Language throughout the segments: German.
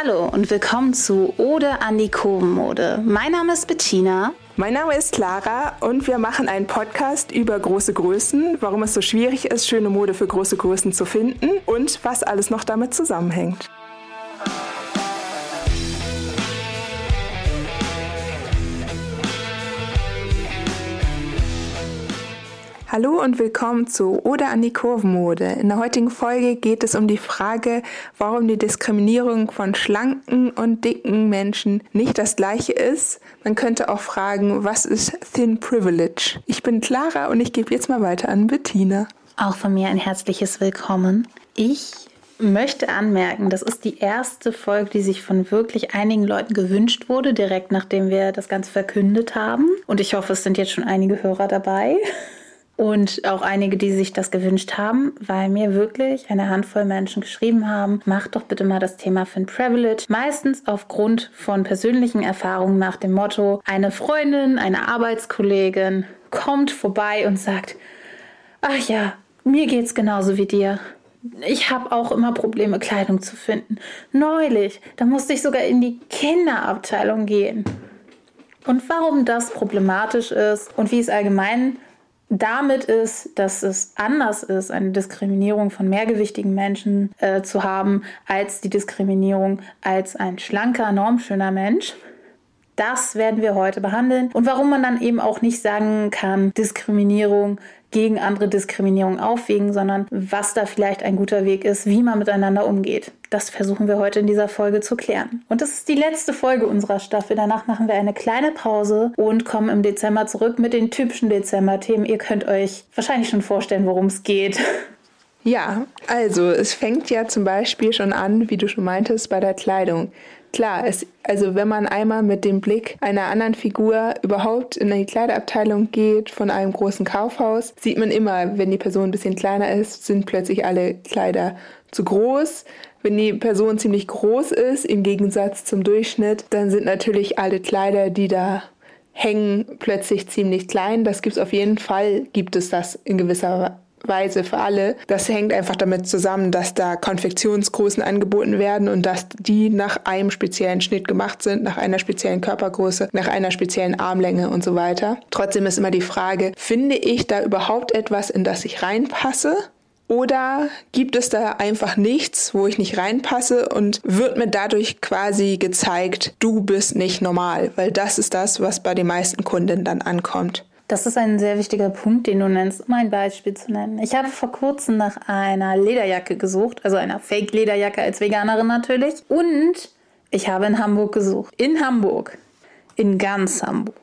Hallo und willkommen zu Ode an die Kurvenmode. Mein Name ist Bettina. Mein Name ist Clara und wir machen einen Podcast über große Größen, warum es so schwierig ist, schöne Mode für große Größen zu finden und was alles noch damit zusammenhängt. Hallo und willkommen zu Oder an die Kurvenmode. In der heutigen Folge geht es um die Frage, warum die Diskriminierung von schlanken und dicken Menschen nicht das gleiche ist. Man könnte auch fragen, was ist Thin Privilege? Ich bin Clara und ich gebe jetzt mal weiter an Bettina. Auch von mir ein herzliches Willkommen. Ich möchte anmerken, das ist die erste Folge, die sich von wirklich einigen Leuten gewünscht wurde, direkt nachdem wir das Ganze verkündet haben. Und ich hoffe, es sind jetzt schon einige Hörer dabei und auch einige, die sich das gewünscht haben, weil mir wirklich eine Handvoll Menschen geschrieben haben, mach doch bitte mal das Thema Fin Privilege. Meistens aufgrund von persönlichen Erfahrungen nach dem Motto, eine Freundin, eine Arbeitskollegin kommt vorbei und sagt, ach ja, mir geht's genauso wie dir. Ich habe auch immer Probleme, Kleidung zu finden. Neulich, da musste ich sogar in die Kinderabteilung gehen. Und warum das problematisch ist und wie es allgemein damit ist, dass es anders ist, eine Diskriminierung von mehrgewichtigen Menschen äh, zu haben, als die Diskriminierung als ein schlanker, normschöner Mensch. Das werden wir heute behandeln und warum man dann eben auch nicht sagen kann, Diskriminierung gegen andere Diskriminierung aufwiegen, sondern was da vielleicht ein guter Weg ist, wie man miteinander umgeht. Das versuchen wir heute in dieser Folge zu klären. Und das ist die letzte Folge unserer Staffel. Danach machen wir eine kleine Pause und kommen im Dezember zurück mit den typischen Dezember-Themen. Ihr könnt euch wahrscheinlich schon vorstellen, worum es geht. Ja, also es fängt ja zum Beispiel schon an, wie du schon meintest, bei der Kleidung. Klar, es, also wenn man einmal mit dem Blick einer anderen Figur überhaupt in die Kleiderabteilung geht von einem großen Kaufhaus, sieht man immer, wenn die Person ein bisschen kleiner ist, sind plötzlich alle Kleider zu groß. Wenn die Person ziemlich groß ist, im Gegensatz zum Durchschnitt, dann sind natürlich alle Kleider, die da hängen, plötzlich ziemlich klein. Das gibt es auf jeden Fall, gibt es das in gewisser Weise. Für alle. Das hängt einfach damit zusammen, dass da Konfektionsgrößen angeboten werden und dass die nach einem speziellen Schnitt gemacht sind, nach einer speziellen Körpergröße, nach einer speziellen Armlänge und so weiter. Trotzdem ist immer die Frage, finde ich da überhaupt etwas, in das ich reinpasse? Oder gibt es da einfach nichts, wo ich nicht reinpasse und wird mir dadurch quasi gezeigt, du bist nicht normal? Weil das ist das, was bei den meisten Kunden dann ankommt. Das ist ein sehr wichtiger Punkt, den du nennst, um ein Beispiel zu nennen. Ich habe vor kurzem nach einer Lederjacke gesucht, also einer Fake-Lederjacke als Veganerin natürlich. Und ich habe in Hamburg gesucht. In Hamburg. In ganz Hamburg.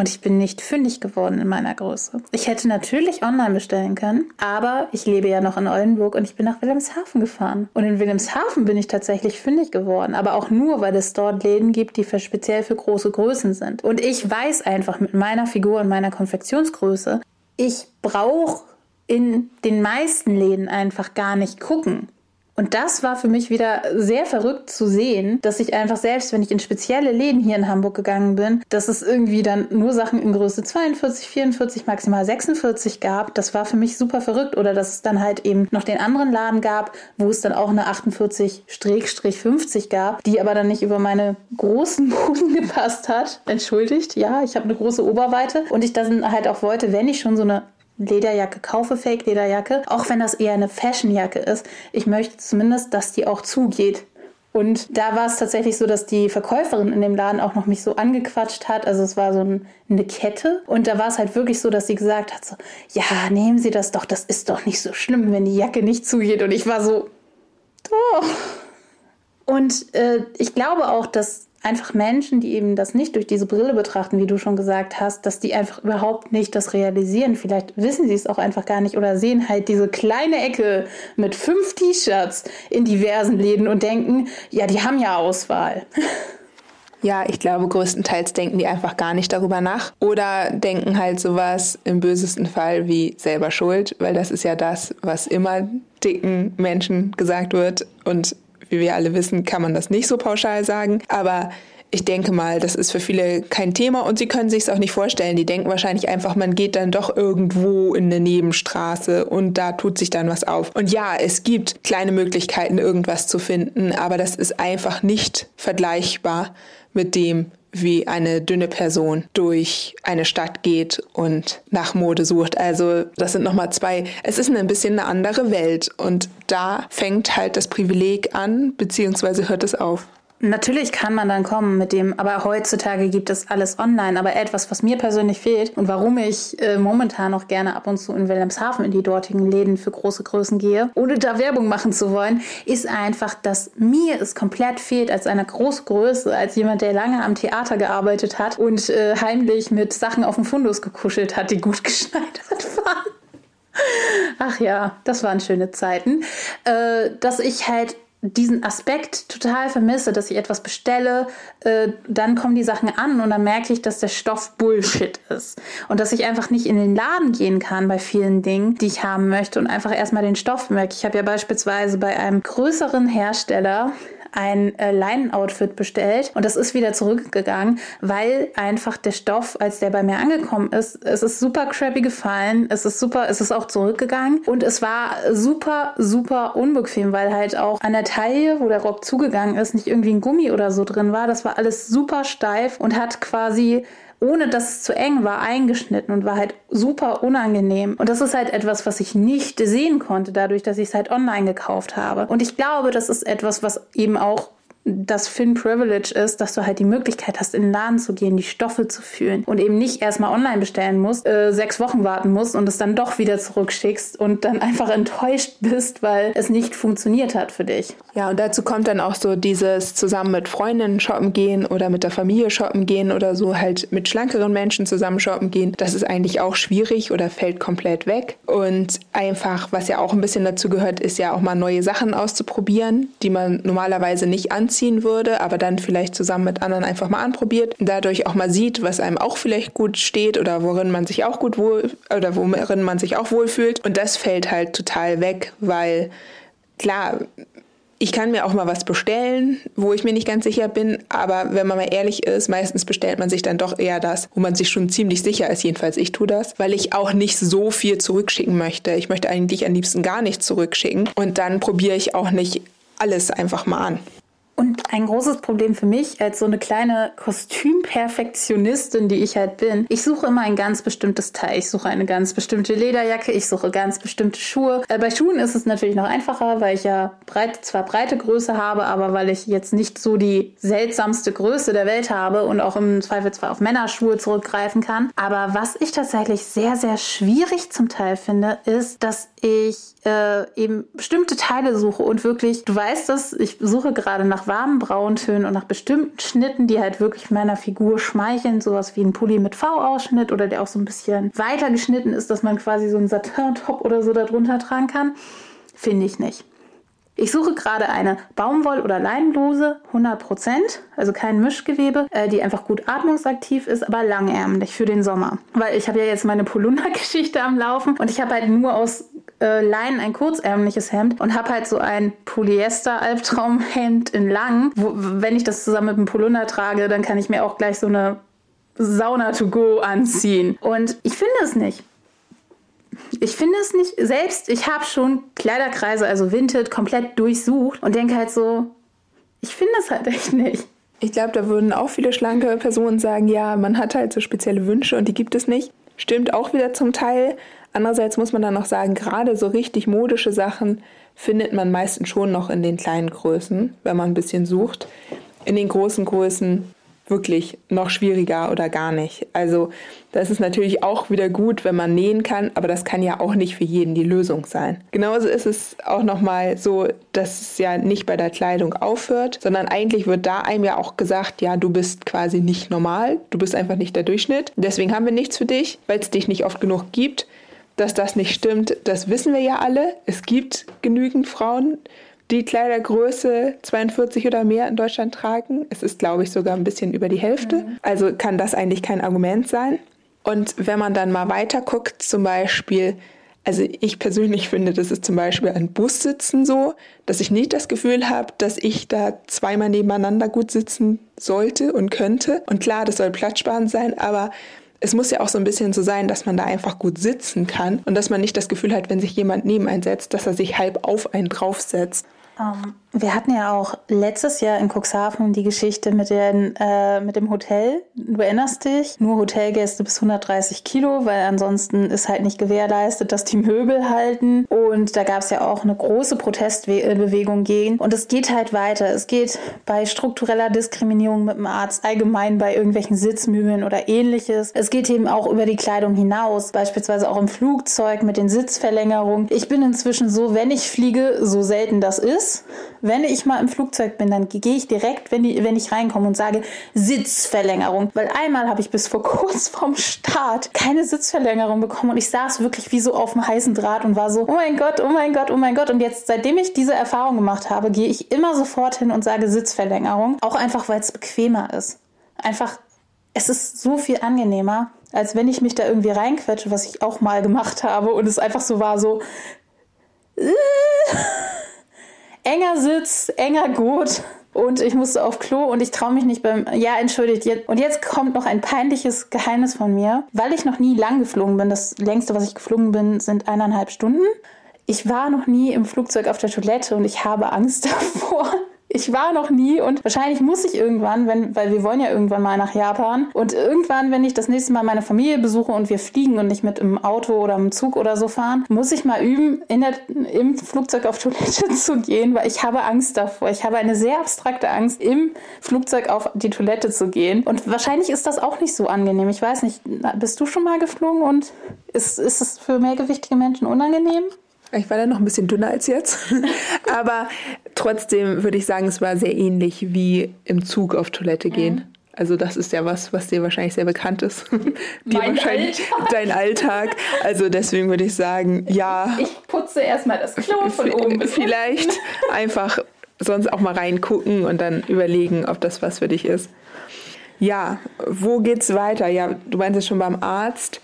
Und ich bin nicht fündig geworden in meiner Größe. Ich hätte natürlich online bestellen können, aber ich lebe ja noch in Oldenburg und ich bin nach Wilhelmshaven gefahren. Und in Wilhelmshaven bin ich tatsächlich fündig geworden, aber auch nur, weil es dort Läden gibt, die für speziell für große Größen sind. Und ich weiß einfach mit meiner Figur und meiner Konfektionsgröße, ich brauche in den meisten Läden einfach gar nicht gucken. Und das war für mich wieder sehr verrückt zu sehen, dass ich einfach selbst, wenn ich in spezielle Läden hier in Hamburg gegangen bin, dass es irgendwie dann nur Sachen in Größe 42, 44, maximal 46 gab. Das war für mich super verrückt. Oder dass es dann halt eben noch den anderen Laden gab, wo es dann auch eine 48-50 gab, die aber dann nicht über meine großen Hosen gepasst hat. Entschuldigt, ja, ich habe eine große Oberweite und ich dann halt auch wollte, wenn ich schon so eine Lederjacke kaufe, Fake-Lederjacke, auch wenn das eher eine Fashionjacke ist, ich möchte zumindest, dass die auch zugeht. Und da war es tatsächlich so, dass die Verkäuferin in dem Laden auch noch mich so angequatscht hat. Also es war so ein, eine Kette. Und da war es halt wirklich so, dass sie gesagt hat, so, ja, nehmen Sie das doch, das ist doch nicht so schlimm, wenn die Jacke nicht zugeht. Und ich war so, oh. Und äh, ich glaube auch, dass einfach Menschen, die eben das nicht durch diese Brille betrachten, wie du schon gesagt hast, dass die einfach überhaupt nicht das realisieren. Vielleicht wissen sie es auch einfach gar nicht oder sehen halt diese kleine Ecke mit fünf T-Shirts in diversen Läden und denken, ja, die haben ja Auswahl. Ja, ich glaube, größtenteils denken die einfach gar nicht darüber nach oder denken halt sowas im bösesten Fall wie selber schuld, weil das ist ja das, was immer dicken Menschen gesagt wird und wie wir alle wissen, kann man das nicht so pauschal sagen. Aber ich denke mal, das ist für viele kein Thema und sie können sich es auch nicht vorstellen. Die denken wahrscheinlich einfach, man geht dann doch irgendwo in eine Nebenstraße und da tut sich dann was auf. Und ja, es gibt kleine Möglichkeiten, irgendwas zu finden, aber das ist einfach nicht vergleichbar mit dem, wie eine dünne Person durch eine Stadt geht und nach Mode sucht. Also das sind nochmal zwei, es ist ein bisschen eine andere Welt und da fängt halt das Privileg an, beziehungsweise hört es auf. Natürlich kann man dann kommen mit dem, aber heutzutage gibt es alles online. Aber etwas, was mir persönlich fehlt und warum ich äh, momentan noch gerne ab und zu in Wilhelmshaven in die dortigen Läden für große Größen gehe, ohne da Werbung machen zu wollen, ist einfach, dass mir es komplett fehlt als eine große Größe, als jemand, der lange am Theater gearbeitet hat und äh, heimlich mit Sachen auf dem Fundus gekuschelt hat, die gut geschneidert waren. Ach ja, das waren schöne Zeiten. Äh, dass ich halt diesen Aspekt total vermisse, dass ich etwas bestelle, äh, dann kommen die Sachen an und dann merke ich, dass der Stoff Bullshit ist und dass ich einfach nicht in den Laden gehen kann bei vielen Dingen, die ich haben möchte und einfach erstmal den Stoff merke. Ich habe ja beispielsweise bei einem größeren Hersteller ein äh, Leinen-Outfit bestellt und das ist wieder zurückgegangen, weil einfach der Stoff, als der bei mir angekommen ist, es ist super crappy gefallen, es ist super, es ist auch zurückgegangen und es war super, super unbequem, weil halt auch an der Taille, wo der Rock zugegangen ist, nicht irgendwie ein Gummi oder so drin war. Das war alles super steif und hat quasi ohne dass es zu eng war, eingeschnitten und war halt super unangenehm. Und das ist halt etwas, was ich nicht sehen konnte, dadurch, dass ich es halt online gekauft habe. Und ich glaube, das ist etwas, was eben auch das Fin Privilege ist, dass du halt die Möglichkeit hast, in den Laden zu gehen, die Stoffe zu fühlen und eben nicht erstmal online bestellen musst, äh, sechs Wochen warten musst und es dann doch wieder zurückschickst und dann einfach enttäuscht bist, weil es nicht funktioniert hat für dich. Ja, und dazu kommt dann auch so dieses zusammen mit Freundinnen shoppen gehen oder mit der Familie shoppen gehen oder so halt mit schlankeren Menschen zusammen shoppen gehen. Das ist eigentlich auch schwierig oder fällt komplett weg. Und einfach, was ja auch ein bisschen dazu gehört, ist ja auch mal neue Sachen auszuprobieren, die man normalerweise nicht anzieht anziehen würde, aber dann vielleicht zusammen mit anderen einfach mal anprobiert, dadurch auch mal sieht, was einem auch vielleicht gut steht oder worin man sich auch gut wohl oder worin man sich auch wohlfühlt. Und das fällt halt total weg, weil klar, ich kann mir auch mal was bestellen, wo ich mir nicht ganz sicher bin, aber wenn man mal ehrlich ist, meistens bestellt man sich dann doch eher das, wo man sich schon ziemlich sicher ist, jedenfalls ich tue das, weil ich auch nicht so viel zurückschicken möchte. Ich möchte eigentlich am liebsten gar nichts zurückschicken und dann probiere ich auch nicht alles einfach mal an. Und ein großes Problem für mich als so eine kleine Kostümperfektionistin, die ich halt bin, ich suche immer ein ganz bestimmtes Teil. Ich suche eine ganz bestimmte Lederjacke, ich suche ganz bestimmte Schuhe. Äh, bei Schuhen ist es natürlich noch einfacher, weil ich ja breit, zwar breite Größe habe, aber weil ich jetzt nicht so die seltsamste Größe der Welt habe und auch im Zweifelsfall auf Männerschuhe zurückgreifen kann. Aber was ich tatsächlich sehr, sehr schwierig zum Teil finde, ist, dass ich äh, eben bestimmte Teile suche und wirklich, du weißt das, ich suche gerade nach warmen Brauntönen und nach bestimmten Schnitten, die halt wirklich meiner Figur schmeicheln, sowas wie ein Pulli mit V-Ausschnitt oder der auch so ein bisschen weiter geschnitten ist, dass man quasi so einen Satin-Top oder so darunter tragen kann, finde ich nicht. Ich suche gerade eine Baumwoll- oder Leinenbluse, 100%, also kein Mischgewebe, äh, die einfach gut atmungsaktiv ist, aber langärmlich für den Sommer. Weil ich habe ja jetzt meine Polunder-Geschichte am Laufen und ich habe halt nur aus äh, Leinen ein kurzärmliches Hemd und habe halt so ein Polyester-Albtraumhemd in lang. Wo, wenn ich das zusammen mit einem Polunder trage, dann kann ich mir auch gleich so eine Sauna to go anziehen. Und ich finde es nicht. Ich finde es nicht, selbst ich habe schon Kleiderkreise, also Vinted, komplett durchsucht und denke halt so, ich finde es halt echt nicht. Ich glaube, da würden auch viele schlanke Personen sagen, ja, man hat halt so spezielle Wünsche und die gibt es nicht. Stimmt auch wieder zum Teil. Andererseits muss man dann noch sagen, gerade so richtig modische Sachen findet man meistens schon noch in den kleinen Größen, wenn man ein bisschen sucht. In den großen Größen wirklich noch schwieriger oder gar nicht. Also das ist natürlich auch wieder gut, wenn man nähen kann, aber das kann ja auch nicht für jeden die Lösung sein. Genauso ist es auch nochmal so, dass es ja nicht bei der Kleidung aufhört, sondern eigentlich wird da einem ja auch gesagt, ja, du bist quasi nicht normal, du bist einfach nicht der Durchschnitt. Deswegen haben wir nichts für dich, weil es dich nicht oft genug gibt. Dass das nicht stimmt, das wissen wir ja alle. Es gibt genügend Frauen, die Kleidergröße 42 oder mehr in Deutschland tragen. Es ist, glaube ich, sogar ein bisschen über die Hälfte. Mhm. Also kann das eigentlich kein Argument sein. Und wenn man dann mal weiter guckt, zum Beispiel Also ich persönlich finde, das ist zum Beispiel an Bussitzen so, dass ich nicht das Gefühl habe, dass ich da zweimal nebeneinander gut sitzen sollte und könnte. Und klar, das soll platzsparend sein, aber es muss ja auch so ein bisschen so sein, dass man da einfach gut sitzen kann und dass man nicht das Gefühl hat, wenn sich jemand neben einen setzt, dass er sich halb auf einen draufsetzt. Um, wir hatten ja auch letztes Jahr in Cuxhaven die Geschichte mit, den, äh, mit dem Hotel. Du erinnerst dich? Nur Hotelgäste bis 130 Kilo, weil ansonsten ist halt nicht gewährleistet, dass die Möbel halten. Und da gab es ja auch eine große Protestbewegung gegen. Und es geht halt weiter. Es geht bei struktureller Diskriminierung mit dem Arzt, allgemein bei irgendwelchen Sitzmöbeln oder ähnliches. Es geht eben auch über die Kleidung hinaus, beispielsweise auch im Flugzeug mit den Sitzverlängerungen. Ich bin inzwischen so, wenn ich fliege, so selten das ist wenn ich mal im Flugzeug bin, dann gehe ich direkt, wenn, die, wenn ich reinkomme und sage Sitzverlängerung. Weil einmal habe ich bis vor kurz vorm Start keine Sitzverlängerung bekommen und ich saß wirklich wie so auf dem heißen Draht und war so, oh mein Gott, oh mein Gott, oh mein Gott. Und jetzt, seitdem ich diese Erfahrung gemacht habe, gehe ich immer sofort hin und sage Sitzverlängerung. Auch einfach, weil es bequemer ist. Einfach, es ist so viel angenehmer als wenn ich mich da irgendwie reinquetsche, was ich auch mal gemacht habe und es einfach so war so. Enger Sitz, enger Gurt. Und ich musste auf Klo und ich traue mich nicht beim. Ja, entschuldigt. Jetzt, und jetzt kommt noch ein peinliches Geheimnis von mir, weil ich noch nie lang geflogen bin. Das längste, was ich geflogen bin, sind eineinhalb Stunden. Ich war noch nie im Flugzeug auf der Toilette und ich habe Angst davor. Ich war noch nie und wahrscheinlich muss ich irgendwann, wenn, weil wir wollen ja irgendwann mal nach Japan und irgendwann, wenn ich das nächste Mal meine Familie besuche und wir fliegen und nicht mit im Auto oder im Zug oder so fahren, muss ich mal üben, in der, im Flugzeug auf Toilette zu gehen, weil ich habe Angst davor. Ich habe eine sehr abstrakte Angst, im Flugzeug auf die Toilette zu gehen. Und wahrscheinlich ist das auch nicht so angenehm. Ich weiß nicht, bist du schon mal geflogen und ist, ist es für mehrgewichtige Menschen unangenehm? Ich war da noch ein bisschen dünner als jetzt. Aber trotzdem würde ich sagen, es war sehr ähnlich wie im Zug auf Toilette gehen. Mhm. Also das ist ja was, was dir wahrscheinlich sehr bekannt ist. dir wahrscheinlich Alltag. dein Alltag. Also deswegen würde ich sagen, ja. Ich putze erstmal das Klo von oben bis Vielleicht einfach sonst auch mal reingucken und dann überlegen, ob das was für dich ist. Ja, wo geht's weiter? Ja, du meinst es schon beim Arzt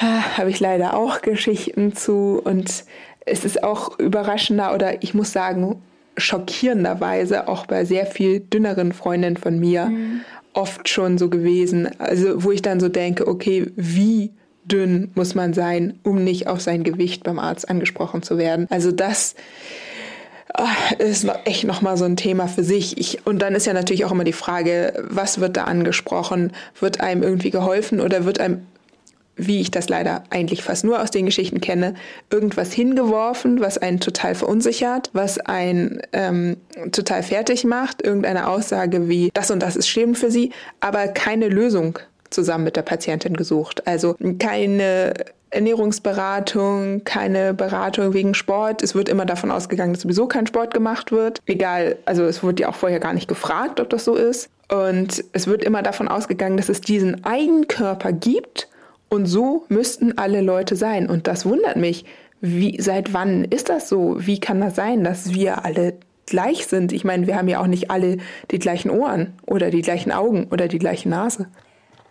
habe ich leider auch Geschichten zu und es ist auch überraschender oder ich muss sagen schockierenderweise auch bei sehr viel dünneren Freundinnen von mir mhm. oft schon so gewesen. Also wo ich dann so denke, okay, wie dünn muss man sein, um nicht auf sein Gewicht beim Arzt angesprochen zu werden. Also das ah, ist echt nochmal so ein Thema für sich. Ich, und dann ist ja natürlich auch immer die Frage, was wird da angesprochen? Wird einem irgendwie geholfen oder wird einem wie ich das leider eigentlich fast nur aus den Geschichten kenne, irgendwas hingeworfen, was einen total verunsichert, was einen ähm, total fertig macht, irgendeine Aussage wie das und das ist schlimm für sie, aber keine Lösung zusammen mit der Patientin gesucht. Also keine Ernährungsberatung, keine Beratung wegen Sport. Es wird immer davon ausgegangen, dass sowieso kein Sport gemacht wird. Egal, also es wurde ja auch vorher gar nicht gefragt, ob das so ist. Und es wird immer davon ausgegangen, dass es diesen Eigenkörper gibt und so müssten alle Leute sein. Und das wundert mich. Wie, seit wann ist das so? Wie kann das sein, dass wir alle gleich sind? Ich meine, wir haben ja auch nicht alle die gleichen Ohren oder die gleichen Augen oder die gleiche Nase.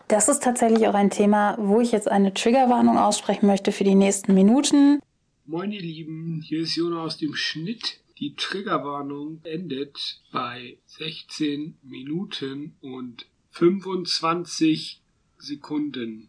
Das ist tatsächlich auch ein Thema, wo ich jetzt eine Triggerwarnung aussprechen möchte für die nächsten Minuten. Moin ihr Lieben, hier ist Jona aus dem Schnitt. Die Triggerwarnung endet bei 16 Minuten und 25 Sekunden.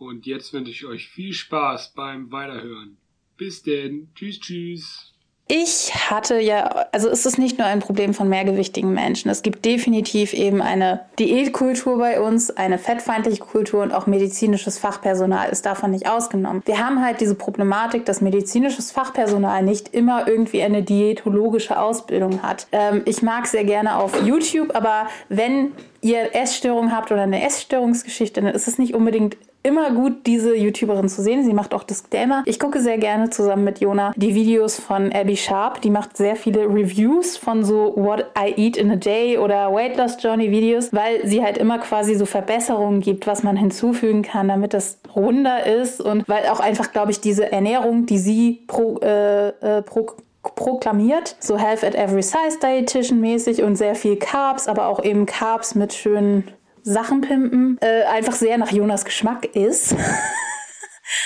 Und jetzt wünsche ich euch viel Spaß beim Weiterhören. Bis denn. Tschüss, tschüss. Ich hatte ja, also es ist nicht nur ein Problem von mehrgewichtigen Menschen. Es gibt definitiv eben eine Diätkultur bei uns, eine fettfeindliche Kultur und auch medizinisches Fachpersonal ist davon nicht ausgenommen. Wir haben halt diese Problematik, dass medizinisches Fachpersonal nicht immer irgendwie eine diätologische Ausbildung hat. Ähm, ich mag sehr gerne auf YouTube, aber wenn ihr Essstörungen habt oder eine Essstörungsgeschichte, dann ist es nicht unbedingt immer gut, diese YouTuberin zu sehen. Sie macht auch Disclaimer. Ich gucke sehr gerne zusammen mit Jona die Videos von Abby Sharp. Die macht sehr viele Reviews von so What I Eat in a Day oder Weight Loss Journey Videos, weil sie halt immer quasi so Verbesserungen gibt, was man hinzufügen kann, damit das runder ist und weil auch einfach, glaube ich, diese Ernährung, die sie pro, äh, äh, pro proklamiert, so Health at Every Size Dietitian mäßig und sehr viel Carbs, aber auch eben Carbs mit schönen Sachen pimpen, äh, einfach sehr nach Jonas Geschmack ist.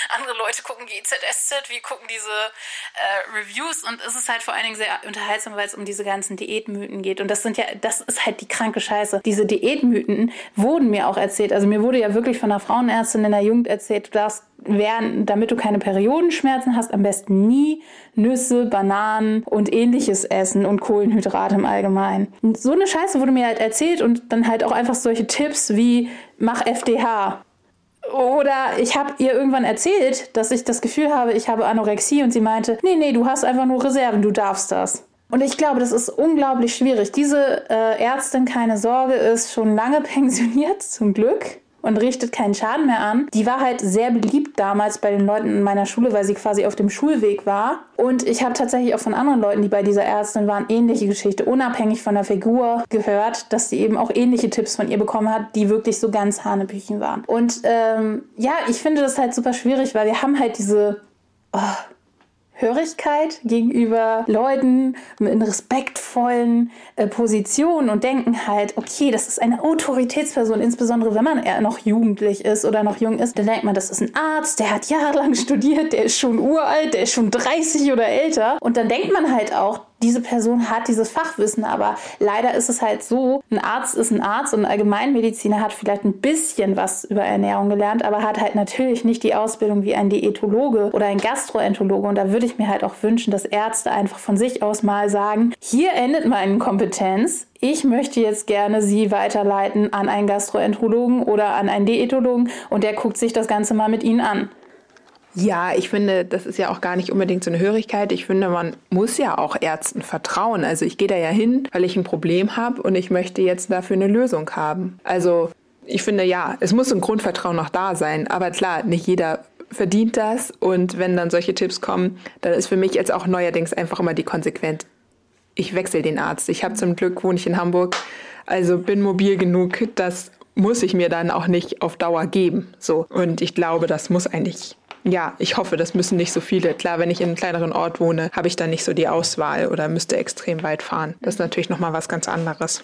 andere Leute gucken GZSZ, wir gucken diese äh, Reviews und es ist halt vor allen Dingen sehr unterhaltsam, weil es um diese ganzen Diätmythen geht. Und das sind ja, das ist halt die kranke Scheiße. Diese Diätmythen wurden mir auch erzählt. Also mir wurde ja wirklich von einer Frauenärztin in der Jugend erzählt, du darfst während, damit du keine Periodenschmerzen hast, am besten nie Nüsse, Bananen und ähnliches essen und Kohlenhydrate im Allgemeinen. Und so eine Scheiße wurde mir halt erzählt und dann halt auch einfach solche Tipps wie mach FDH. Oder ich habe ihr irgendwann erzählt, dass ich das Gefühl habe, ich habe Anorexie und sie meinte, nee, nee, du hast einfach nur Reserven, du darfst das. Und ich glaube, das ist unglaublich schwierig. Diese äh, Ärztin, keine Sorge, ist schon lange pensioniert, zum Glück und richtet keinen Schaden mehr an. Die war halt sehr beliebt damals bei den Leuten in meiner Schule, weil sie quasi auf dem Schulweg war. Und ich habe tatsächlich auch von anderen Leuten, die bei dieser Ärztin waren, ähnliche Geschichte, unabhängig von der Figur gehört, dass sie eben auch ähnliche Tipps von ihr bekommen hat, die wirklich so ganz Hanebüchen waren. Und ähm, ja, ich finde das halt super schwierig, weil wir haben halt diese oh, Hörigkeit gegenüber Leuten in respektvollen äh, Positionen und denken halt, okay, das ist eine Autoritätsperson, insbesondere wenn man eher noch jugendlich ist oder noch jung ist, dann denkt man, das ist ein Arzt, der hat jahrelang studiert, der ist schon uralt, der ist schon 30 oder älter. Und dann denkt man halt auch, diese Person hat dieses Fachwissen, aber leider ist es halt so, ein Arzt ist ein Arzt und ein Allgemeinmediziner hat vielleicht ein bisschen was über Ernährung gelernt, aber hat halt natürlich nicht die Ausbildung wie ein Diätologe oder ein Gastroenterologe. Und da würde ich mir halt auch wünschen, dass Ärzte einfach von sich aus mal sagen, hier endet meine Kompetenz, ich möchte jetzt gerne Sie weiterleiten an einen Gastroenterologen oder an einen Diätologen. Und der guckt sich das Ganze mal mit Ihnen an. Ja, ich finde, das ist ja auch gar nicht unbedingt so eine Hörigkeit. Ich finde, man muss ja auch Ärzten vertrauen. Also ich gehe da ja hin, weil ich ein Problem habe und ich möchte jetzt dafür eine Lösung haben. Also ich finde, ja, es muss ein Grundvertrauen noch da sein. Aber klar, nicht jeder verdient das. Und wenn dann solche Tipps kommen, dann ist für mich jetzt auch neuerdings einfach immer die Konsequenz, ich wechsle den Arzt. Ich habe zum Glück, wohne ich in Hamburg, also bin mobil genug, das muss ich mir dann auch nicht auf Dauer geben. So. Und ich glaube, das muss eigentlich ja, ich hoffe, das müssen nicht so viele. Klar, wenn ich in einem kleineren Ort wohne, habe ich dann nicht so die Auswahl oder müsste extrem weit fahren. Das ist natürlich nochmal was ganz anderes.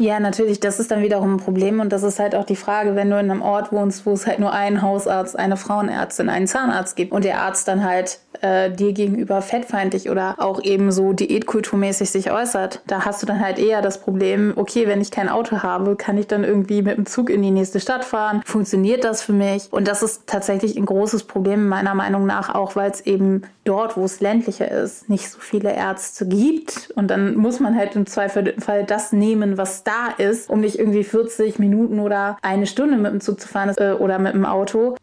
Ja, natürlich, das ist dann wiederum ein Problem und das ist halt auch die Frage, wenn du in einem Ort wohnst, wo es halt nur einen Hausarzt, eine Frauenärztin, einen Zahnarzt gibt und der Arzt dann halt äh, dir gegenüber fettfeindlich oder auch eben so diätkulturmäßig sich äußert, da hast du dann halt eher das Problem, okay, wenn ich kein Auto habe, kann ich dann irgendwie mit dem Zug in die nächste Stadt fahren? Funktioniert das für mich? Und das ist tatsächlich ein großes Problem meiner Meinung nach auch, weil es eben dort, wo es ländlicher ist, nicht so viele Ärzte gibt und dann muss man halt im Zweifelsfall das nehmen, was da da ist, um nicht irgendwie 40 Minuten oder eine Stunde mit dem Zug zu fahren äh, oder mit dem Auto.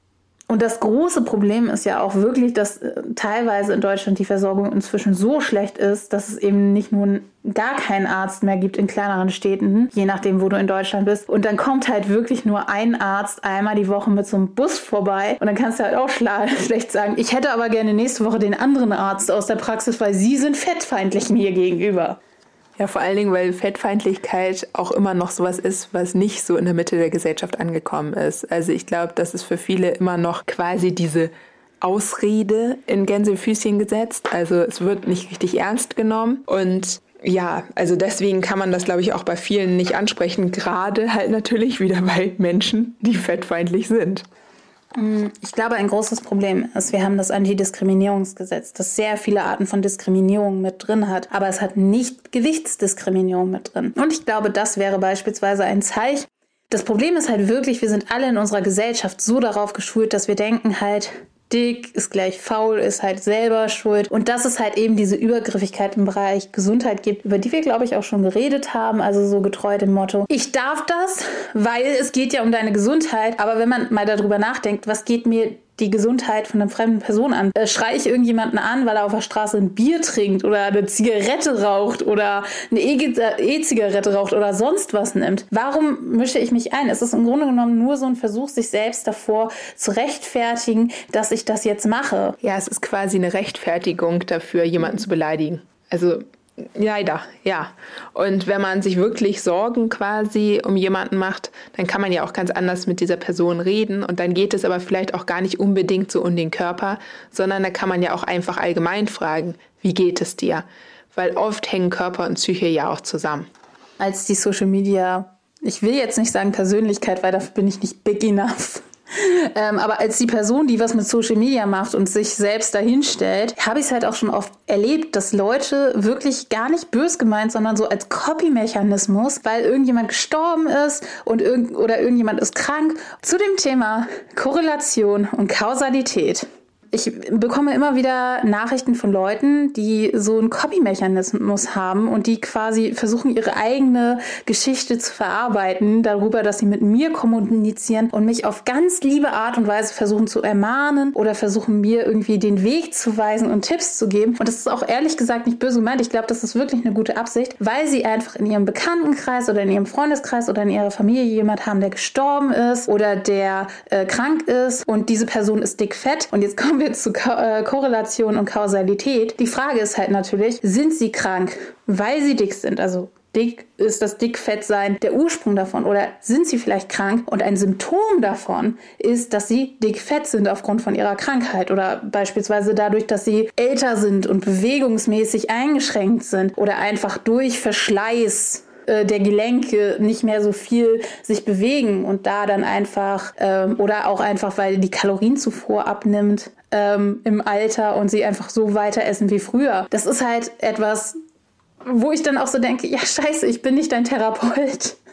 Und das große Problem ist ja auch wirklich, dass äh, teilweise in Deutschland die Versorgung inzwischen so schlecht ist, dass es eben nicht nur gar keinen Arzt mehr gibt in kleineren Städten, je nachdem, wo du in Deutschland bist. Und dann kommt halt wirklich nur ein Arzt einmal die Woche mit so einem Bus vorbei. Und dann kannst du halt auch schlecht sagen, ich hätte aber gerne nächste Woche den anderen Arzt aus der Praxis, weil sie sind fettfeindlich mir gegenüber. Ja, vor allen Dingen, weil Fettfeindlichkeit auch immer noch sowas ist, was nicht so in der Mitte der Gesellschaft angekommen ist. Also ich glaube, das ist für viele immer noch quasi diese Ausrede in Gänsefüßchen gesetzt. Also es wird nicht richtig ernst genommen und ja, also deswegen kann man das, glaube ich, auch bei vielen nicht ansprechen, gerade halt natürlich wieder bei Menschen, die fettfeindlich sind. Mm, ich glaube, ein großes Problem ist, wir haben das Antidiskriminierungsgesetz, das sehr viele Arten von Diskriminierung mit drin hat, aber es hat nicht Gewichtsdiskriminierung mit drin. Und ich glaube, das wäre beispielsweise ein Zeichen. Das Problem ist halt wirklich, wir sind alle in unserer Gesellschaft so darauf geschult, dass wir denken halt, dick ist gleich faul, ist halt selber schuld. Und dass es halt eben diese Übergriffigkeit im Bereich Gesundheit gibt, über die wir, glaube ich, auch schon geredet haben. Also so getreu dem Motto, ich darf das, weil es geht ja um deine Gesundheit. Aber wenn man mal darüber nachdenkt, was geht mir die Gesundheit von einer fremden Person an. Äh, Schreie ich irgendjemanden an, weil er auf der Straße ein Bier trinkt oder eine Zigarette raucht oder eine E-Zigarette raucht oder sonst was nimmt? Warum mische ich mich ein? Es ist im Grunde genommen nur so ein Versuch, sich selbst davor zu rechtfertigen, dass ich das jetzt mache. Ja, es ist quasi eine Rechtfertigung dafür, jemanden zu beleidigen. Also Leider, ja. Und wenn man sich wirklich Sorgen quasi um jemanden macht, dann kann man ja auch ganz anders mit dieser Person reden. Und dann geht es aber vielleicht auch gar nicht unbedingt so um den Körper, sondern da kann man ja auch einfach allgemein fragen, wie geht es dir? Weil oft hängen Körper und Psyche ja auch zusammen. Als die Social Media, ich will jetzt nicht sagen Persönlichkeit, weil dafür bin ich nicht big enough ähm, aber als die Person, die was mit Social Media macht und sich selbst dahinstellt, habe ich es halt auch schon oft erlebt, dass Leute wirklich gar nicht bös gemeint, sondern so als Copy-Mechanismus, weil irgendjemand gestorben ist und irgend oder irgendjemand ist krank. Zu dem Thema Korrelation und Kausalität ich bekomme immer wieder Nachrichten von Leuten, die so einen Copy-Mechanismus haben und die quasi versuchen, ihre eigene Geschichte zu verarbeiten, darüber, dass sie mit mir kommunizieren und mich auf ganz liebe Art und Weise versuchen zu ermahnen oder versuchen, mir irgendwie den Weg zu weisen und Tipps zu geben. Und das ist auch ehrlich gesagt nicht böse gemeint. Ich glaube, das ist wirklich eine gute Absicht, weil sie einfach in ihrem Bekanntenkreis oder in ihrem Freundeskreis oder in ihrer Familie jemand haben, der gestorben ist oder der äh, krank ist und diese Person ist dickfett. Und jetzt kommen wir zu Ko äh, Korrelation und Kausalität. Die Frage ist halt natürlich, sind sie krank, weil sie dick sind? Also dick ist das Dickfettsein der Ursprung davon oder sind sie vielleicht krank und ein Symptom davon ist, dass sie dickfett sind aufgrund von ihrer Krankheit oder beispielsweise dadurch, dass sie älter sind und bewegungsmäßig eingeschränkt sind oder einfach durch Verschleiß äh, der Gelenke nicht mehr so viel sich bewegen und da dann einfach ähm, oder auch einfach, weil die Kalorienzufuhr abnimmt ähm, im Alter und sie einfach so weiter essen wie früher. Das ist halt etwas, wo ich dann auch so denke, ja scheiße, ich bin nicht dein Therapeut.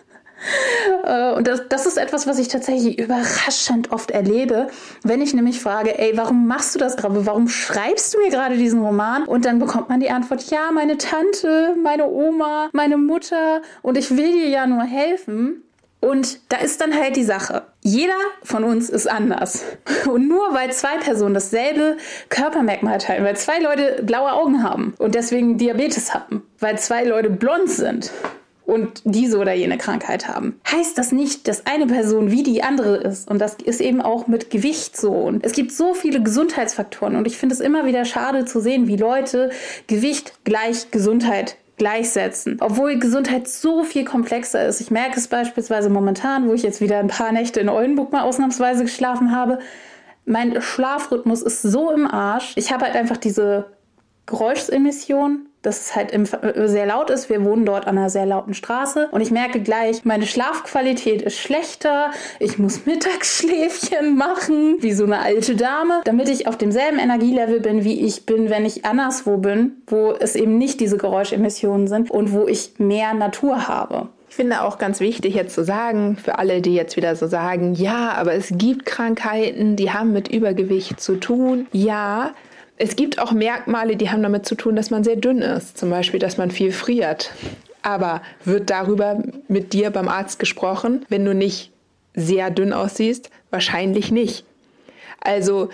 Äh, und das, das ist etwas, was ich tatsächlich überraschend oft erlebe, wenn ich nämlich frage, ey, warum machst du das gerade? Warum schreibst du mir gerade diesen Roman? Und dann bekommt man die Antwort, ja, meine Tante, meine Oma, meine Mutter und ich will dir ja nur helfen. Und da ist dann halt die Sache. Jeder von uns ist anders. Und nur weil zwei Personen dasselbe Körpermerkmal teilen, weil zwei Leute blaue Augen haben und deswegen Diabetes haben, weil zwei Leute blond sind und diese oder jene Krankheit haben, heißt das nicht, dass eine Person wie die andere ist. Und das ist eben auch mit Gewicht so. Und es gibt so viele Gesundheitsfaktoren. Und ich finde es immer wieder schade zu sehen, wie Leute Gewicht gleich Gesundheit gleichsetzen. Obwohl Gesundheit so viel komplexer ist. Ich merke es beispielsweise momentan, wo ich jetzt wieder ein paar Nächte in Oldenburg mal ausnahmsweise geschlafen habe. Mein Schlafrhythmus ist so im Arsch. Ich habe halt einfach diese Geräuschemission dass es halt äh, sehr laut ist. Wir wohnen dort an einer sehr lauten Straße und ich merke gleich, meine Schlafqualität ist schlechter. Ich muss Mittagsschläfchen machen, wie so eine alte Dame, damit ich auf demselben Energielevel bin, wie ich bin, wenn ich anderswo bin, wo es eben nicht diese Geräuschemissionen sind und wo ich mehr Natur habe. Ich finde auch ganz wichtig jetzt zu sagen, für alle, die jetzt wieder so sagen, ja, aber es gibt Krankheiten, die haben mit Übergewicht zu tun. Ja, es gibt auch Merkmale, die haben damit zu tun, dass man sehr dünn ist. Zum Beispiel, dass man viel friert. Aber wird darüber mit dir beim Arzt gesprochen, wenn du nicht sehr dünn aussiehst? Wahrscheinlich nicht. Also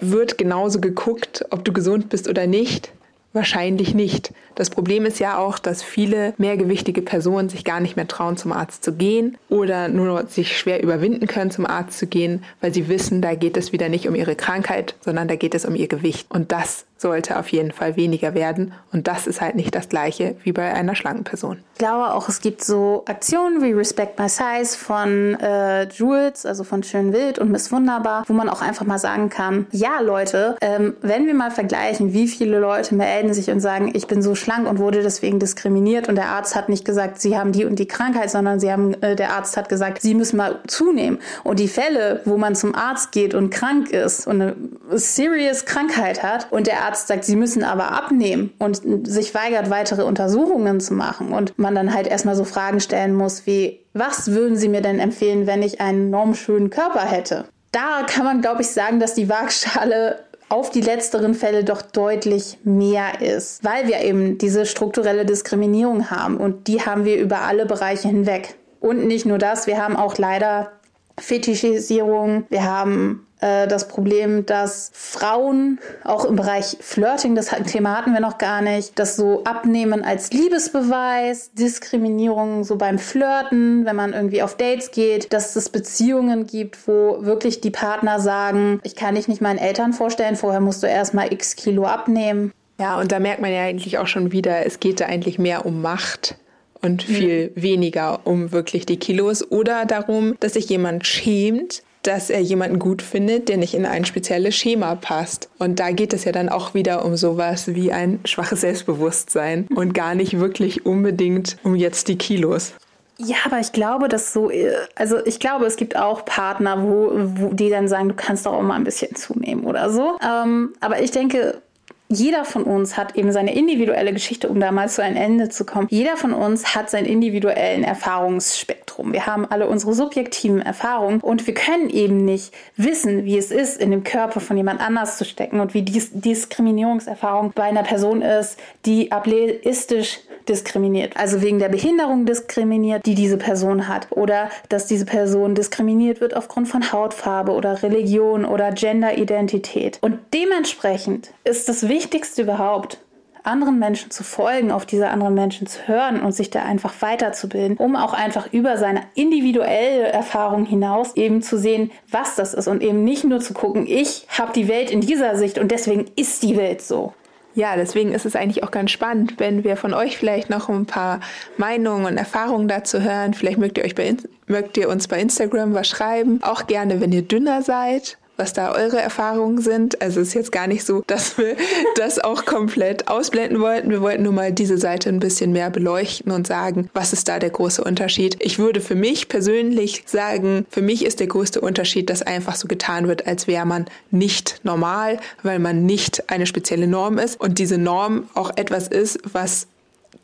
wird genauso geguckt, ob du gesund bist oder nicht? Wahrscheinlich nicht. Das Problem ist ja auch, dass viele mehrgewichtige Personen sich gar nicht mehr trauen, zum Arzt zu gehen oder nur sich schwer überwinden können, zum Arzt zu gehen, weil sie wissen, da geht es wieder nicht um ihre Krankheit, sondern da geht es um ihr Gewicht. Und das sollte auf jeden Fall weniger werden. Und das ist halt nicht das gleiche wie bei einer Schlangenperson. Ich glaube auch, es gibt so Aktionen wie Respect My Size von äh, Jules, also von Schön Wild und Miss Wunderbar, wo man auch einfach mal sagen kann, ja Leute, ähm, wenn wir mal vergleichen, wie viele Leute melden sich und sagen, ich bin so schlank und wurde deswegen diskriminiert und der Arzt hat nicht gesagt, sie haben die und die Krankheit, sondern sie haben, äh, der Arzt hat gesagt, sie müssen mal zunehmen. Und die Fälle, wo man zum Arzt geht und krank ist und eine serious Krankheit hat und der Arzt sagt, sie müssen aber abnehmen und sich weigert, weitere Untersuchungen zu machen und man dann halt erstmal so Fragen stellen muss wie, was würden Sie mir denn empfehlen, wenn ich einen normschönen Körper hätte? Da kann man, glaube ich, sagen, dass die Waagschale auf die letzteren Fälle doch deutlich mehr ist, weil wir eben diese strukturelle Diskriminierung haben und die haben wir über alle Bereiche hinweg. Und nicht nur das, wir haben auch leider Fetischisierung, wir haben äh, das Problem, dass Frauen auch im Bereich Flirting, das Thema hatten wir noch gar nicht, das so abnehmen als Liebesbeweis, Diskriminierung so beim Flirten, wenn man irgendwie auf Dates geht, dass es Beziehungen gibt, wo wirklich die Partner sagen, ich kann dich nicht meinen Eltern vorstellen, vorher musst du erstmal x Kilo abnehmen. Ja, und da merkt man ja eigentlich auch schon wieder, es geht da eigentlich mehr um Macht und viel mhm. weniger um wirklich die Kilos oder darum, dass sich jemand schämt, dass er jemanden gut findet, der nicht in ein spezielles Schema passt. Und da geht es ja dann auch wieder um sowas wie ein schwaches Selbstbewusstsein und gar nicht wirklich unbedingt um jetzt die Kilos. Ja, aber ich glaube, dass so, äh, also ich glaube, es gibt auch Partner, wo, wo die dann sagen, du kannst doch auch mal ein bisschen zunehmen oder so. Ähm, aber ich denke, jeder von uns hat eben seine individuelle Geschichte, um da mal zu einem Ende zu kommen. Jeder von uns hat seinen individuellen Erfahrungsspektrum. Wir haben alle unsere subjektiven Erfahrungen und wir können eben nicht wissen, wie es ist, in dem Körper von jemand anders zu stecken und wie die Diskriminierungserfahrung bei einer Person ist, die ableistisch diskriminiert, also wegen der Behinderung diskriminiert, die diese Person hat oder dass diese Person diskriminiert wird aufgrund von Hautfarbe oder Religion oder Genderidentität. Und dementsprechend ist das Wichtigste überhaupt, anderen Menschen zu folgen, auf diese anderen Menschen zu hören und sich da einfach weiterzubilden, um auch einfach über seine individuelle Erfahrung hinaus eben zu sehen, was das ist und eben nicht nur zu gucken, ich habe die Welt in dieser Sicht und deswegen ist die Welt so. Ja, deswegen ist es eigentlich auch ganz spannend, wenn wir von euch vielleicht noch ein paar Meinungen und Erfahrungen dazu hören. Vielleicht mögt ihr euch bei, mögt ihr uns bei Instagram was schreiben. Auch gerne, wenn ihr dünner seid was da eure Erfahrungen sind. Also es ist jetzt gar nicht so, dass wir das auch komplett ausblenden wollten. Wir wollten nur mal diese Seite ein bisschen mehr beleuchten und sagen, was ist da der große Unterschied. Ich würde für mich persönlich sagen, für mich ist der größte Unterschied, dass einfach so getan wird, als wäre man nicht normal, weil man nicht eine spezielle Norm ist und diese Norm auch etwas ist, was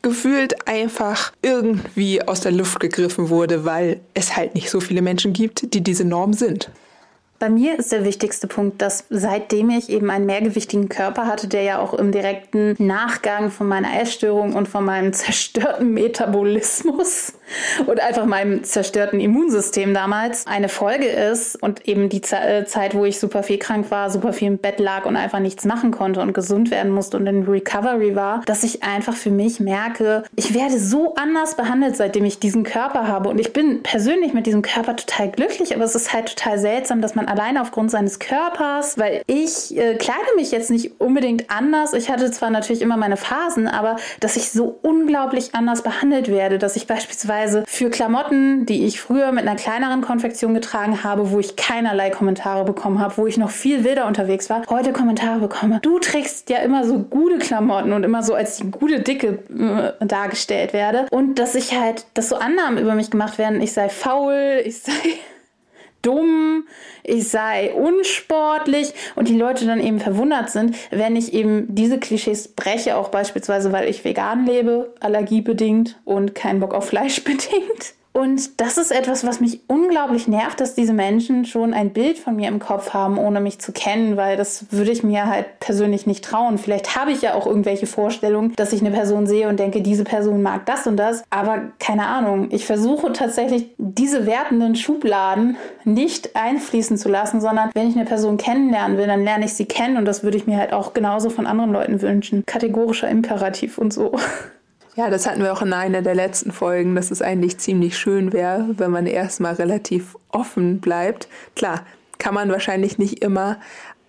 gefühlt einfach irgendwie aus der Luft gegriffen wurde, weil es halt nicht so viele Menschen gibt, die diese Norm sind. Bei mir ist der wichtigste Punkt, dass seitdem ich eben einen mehrgewichtigen Körper hatte, der ja auch im direkten Nachgang von meiner Essstörung und von meinem zerstörten Metabolismus und einfach meinem zerstörten Immunsystem damals eine Folge ist und eben die äh, Zeit, wo ich super viel krank war, super viel im Bett lag und einfach nichts machen konnte und gesund werden musste und in Recovery war, dass ich einfach für mich merke, ich werde so anders behandelt, seitdem ich diesen Körper habe und ich bin persönlich mit diesem Körper total glücklich, aber es ist halt total seltsam, dass man allein aufgrund seines Körpers, weil ich äh, kleide mich jetzt nicht unbedingt anders. Ich hatte zwar natürlich immer meine Phasen, aber dass ich so unglaublich anders behandelt werde, dass ich beispielsweise für Klamotten, die ich früher mit einer kleineren Konfektion getragen habe, wo ich keinerlei Kommentare bekommen habe, wo ich noch viel wilder unterwegs war, heute Kommentare bekomme. Du trägst ja immer so gute Klamotten und immer so als die gute Dicke äh, dargestellt werde und dass ich halt, dass so Annahmen über mich gemacht werden, ich sei faul, ich sei dumm, ich sei unsportlich und die Leute dann eben verwundert sind, wenn ich eben diese Klischees breche, auch beispielsweise, weil ich vegan lebe, allergiebedingt und keinen Bock auf Fleisch bedingt. Und das ist etwas, was mich unglaublich nervt, dass diese Menschen schon ein Bild von mir im Kopf haben, ohne mich zu kennen, weil das würde ich mir halt persönlich nicht trauen. Vielleicht habe ich ja auch irgendwelche Vorstellungen, dass ich eine Person sehe und denke, diese Person mag das und das, aber keine Ahnung. Ich versuche tatsächlich diese wertenden Schubladen nicht einfließen zu lassen, sondern wenn ich eine Person kennenlernen will, dann lerne ich sie kennen und das würde ich mir halt auch genauso von anderen Leuten wünschen. Kategorischer Imperativ und so. Ja, das hatten wir auch in einer der letzten Folgen, dass es eigentlich ziemlich schön wäre, wenn man erstmal relativ offen bleibt. Klar, kann man wahrscheinlich nicht immer,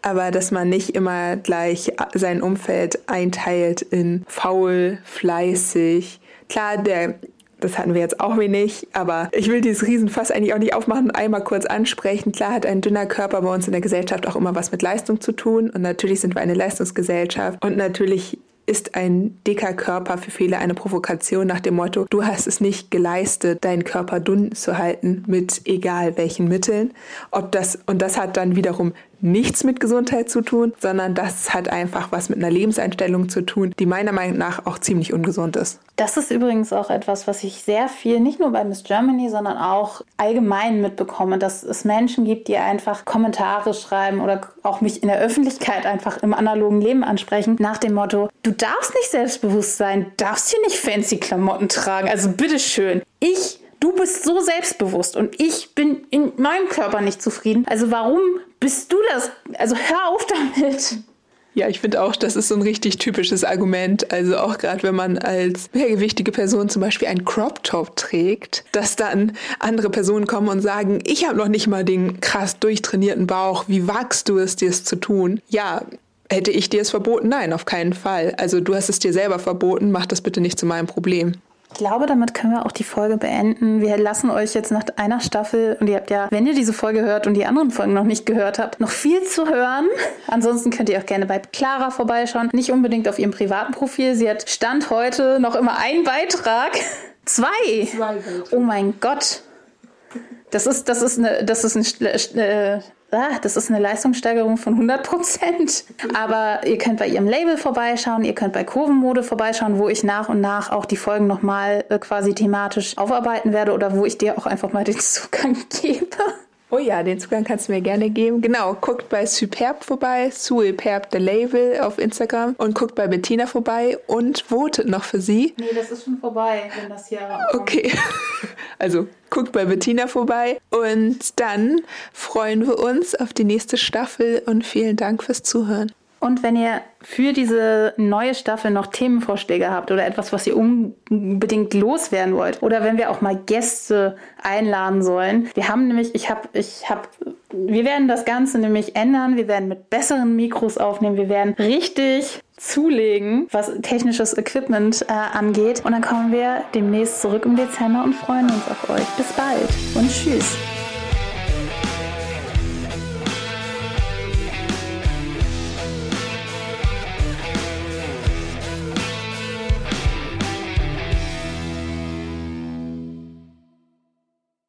aber dass man nicht immer gleich sein Umfeld einteilt in faul, fleißig. Klar, der das hatten wir jetzt auch wenig, aber ich will dieses Riesenfass eigentlich auch nicht aufmachen einmal kurz ansprechen. Klar hat ein dünner Körper bei uns in der Gesellschaft auch immer was mit Leistung zu tun und natürlich sind wir eine Leistungsgesellschaft und natürlich ist ein dicker Körper für viele eine Provokation nach dem Motto, du hast es nicht geleistet, deinen Körper dünn zu halten mit egal welchen Mitteln. Ob das, und das hat dann wiederum nichts mit Gesundheit zu tun, sondern das hat einfach was mit einer Lebenseinstellung zu tun, die meiner Meinung nach auch ziemlich ungesund ist. Das ist übrigens auch etwas, was ich sehr viel, nicht nur bei Miss Germany, sondern auch allgemein mitbekomme, dass es Menschen gibt, die einfach Kommentare schreiben oder auch mich in der Öffentlichkeit einfach im analogen Leben ansprechen, nach dem Motto, du darfst nicht selbstbewusst sein, darfst hier nicht fancy Klamotten tragen, also bitteschön. Ich Du bist so selbstbewusst und ich bin in meinem Körper nicht zufrieden. Also warum bist du das? Also hör auf damit. Ja, ich finde auch, das ist so ein richtig typisches Argument. Also auch gerade wenn man als mehrgewichtige Person zum Beispiel einen Crop Top trägt, dass dann andere Personen kommen und sagen, ich habe noch nicht mal den krass durchtrainierten Bauch. Wie wagst du es, dir es zu tun? Ja, hätte ich dir es verboten? Nein, auf keinen Fall. Also du hast es dir selber verboten. Mach das bitte nicht zu meinem Problem. Ich glaube, damit können wir auch die Folge beenden. Wir lassen euch jetzt nach einer Staffel und ihr habt ja, wenn ihr diese Folge hört und die anderen Folgen noch nicht gehört habt, noch viel zu hören. Ansonsten könnt ihr auch gerne bei Clara vorbeischauen. Nicht unbedingt auf ihrem privaten Profil. Sie hat Stand heute noch immer einen Beitrag Zwei? Zwei Oh mein Gott. Das ist, das ist eine, das ist eine, äh, ah, das ist eine Leistungssteigerung von 100 Prozent. Aber ihr könnt bei ihrem Label vorbeischauen, ihr könnt bei Kurvenmode vorbeischauen, wo ich nach und nach auch die Folgen nochmal äh, quasi thematisch aufarbeiten werde oder wo ich dir auch einfach mal den Zugang gebe. Oh ja, den Zugang kannst du mir gerne geben. Genau, guckt bei Superb vorbei, Superb the Label auf Instagram und guckt bei Bettina vorbei und votet noch für sie. Nee, das ist schon vorbei, wenn das hier. Okay. Also guckt bei Bettina vorbei und dann freuen wir uns auf die nächste Staffel und vielen Dank fürs Zuhören. Und wenn ihr für diese neue Staffel noch Themenvorschläge habt oder etwas, was ihr unbedingt loswerden wollt, oder wenn wir auch mal Gäste einladen sollen. Wir haben nämlich, ich habe, ich habe, wir werden das Ganze nämlich ändern. Wir werden mit besseren Mikros aufnehmen. Wir werden richtig zulegen, was technisches Equipment äh, angeht. Und dann kommen wir demnächst zurück im Dezember und freuen uns auf euch. Bis bald und tschüss.